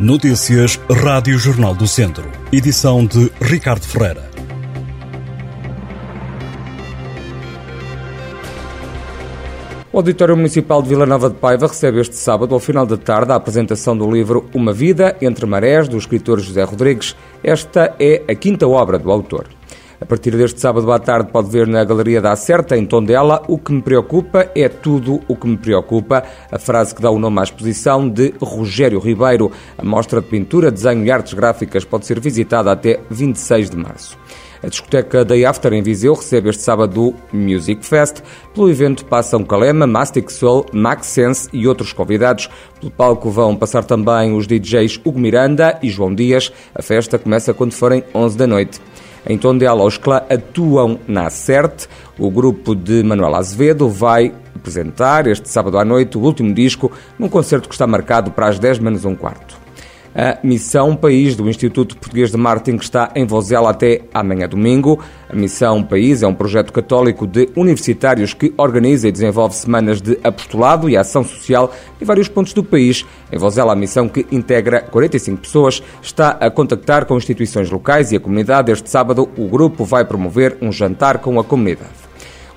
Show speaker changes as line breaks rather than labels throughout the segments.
Notícias Rádio Jornal do Centro. Edição de Ricardo Ferreira.
O Auditório Municipal de Vila Nova de Paiva recebe este sábado, ao final da tarde, a apresentação do livro Uma Vida entre Marés, do escritor José Rodrigues. Esta é a quinta obra do autor. A partir deste sábado à tarde pode ver na Galeria da Acerta, em Tondela, o que me preocupa é tudo o que me preocupa, a frase que dá o nome à exposição de Rogério Ribeiro. A mostra de pintura, desenho e artes gráficas pode ser visitada até 26 de março. A discoteca Day After em Viseu recebe este sábado o Music Fest. Pelo evento passam Calema, Mastic Soul, Max Sense e outros convidados. Pelo palco vão passar também os DJs Hugo Miranda e João Dias. A festa começa quando forem 11 da noite. Em Tondela, os clã atuam na CERT. O grupo de Manuel Azevedo vai apresentar este sábado à noite o último disco num concerto que está marcado para as 10 menos um quarto. A Missão País do Instituto Português de Marketing está em Vozela até amanhã domingo. A Missão País é um projeto católico de universitários que organiza e desenvolve semanas de apostolado e ação social em vários pontos do país. Em Vozela, a missão que integra 45 pessoas está a contactar com instituições locais e a comunidade. Este sábado, o grupo vai promover um jantar com a comunidade.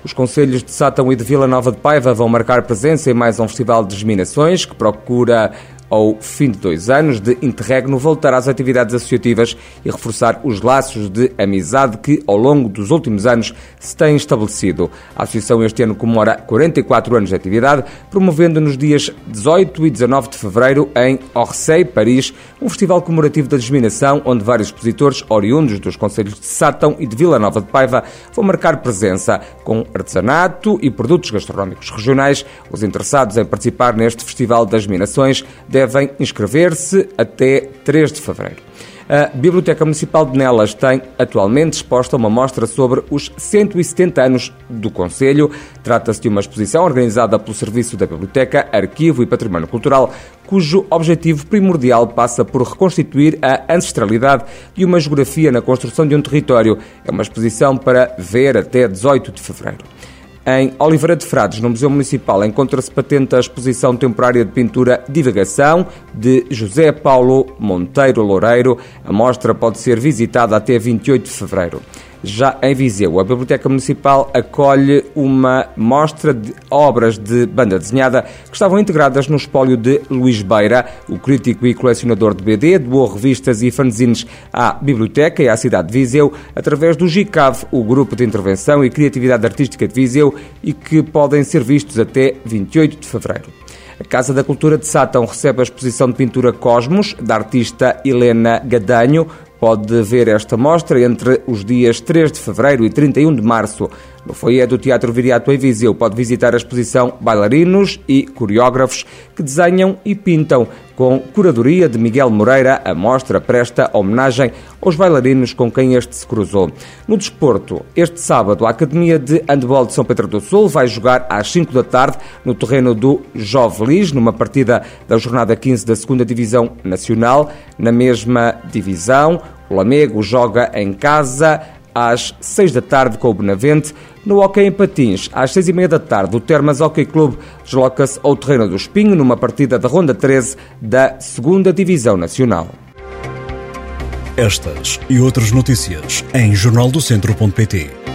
Os conselhos de Sátão e de Vila Nova de Paiva vão marcar presença em mais um festival de desminações que procura ao fim de dois anos de interregno, voltar às atividades associativas e reforçar os laços de amizade que, ao longo dos últimos anos, se têm estabelecido. A Associação este ano comemora 44 anos de atividade, promovendo nos dias 18 e 19 de fevereiro em Orsay, Paris, um festival comemorativo da discriminação, onde vários expositores oriundos dos conselhos de Sátão e de Vila Nova de Paiva vão marcar presença com artesanato e produtos gastronómicos regionais. Os interessados em participar neste Festival das Minações devem inscrever-se até 3 de fevereiro. A Biblioteca Municipal de Nelas tem atualmente exposta uma mostra sobre os 170 anos do Conselho. Trata-se de uma exposição organizada pelo Serviço da Biblioteca, Arquivo e Património Cultural, cujo objetivo primordial passa por reconstituir a ancestralidade de uma geografia na construção de um território. É uma exposição para ver até 18 de fevereiro. Em Oliveira de Frades, no Museu Municipal, encontra-se patente a exposição temporária de pintura Divagação de José Paulo Monteiro Loureiro. A mostra pode ser visitada até 28 de fevereiro. Já em Viseu, a Biblioteca Municipal acolhe uma mostra de obras de banda desenhada que estavam integradas no espólio de Luís Beira. O crítico e colecionador de BD doou revistas e fanzines à Biblioteca e à cidade de Viseu através do GICAV, o Grupo de Intervenção e Criatividade Artística de Viseu, e que podem ser vistos até 28 de fevereiro. A Casa da Cultura de Sátão recebe a exposição de pintura Cosmos, da artista Helena Gadanho, Pode ver esta mostra entre os dias 3 de fevereiro e 31 de março. No foyer do Teatro Viriato em Viseu pode visitar a exposição Bailarinos e Coreógrafos que desenham e pintam. Com curadoria de Miguel Moreira, a mostra presta homenagem aos bailarinos com quem este se cruzou. No desporto, este sábado, a Academia de Handball de São Pedro do Sul vai jogar às 5 da tarde no terreno do Jovelis, numa partida da jornada 15 da 2 Divisão Nacional. Na mesma divisão, o Lamego joga em casa às 6 da tarde com o Benavente. No Hockey em Patins, às 6 e meia da tarde, o Termas Hockey Clube desloca-se ao terreno do Espinho numa partida da Ronda 13 da 2 Divisão Nacional.
Estas e outras notícias em jornaldocentro.pt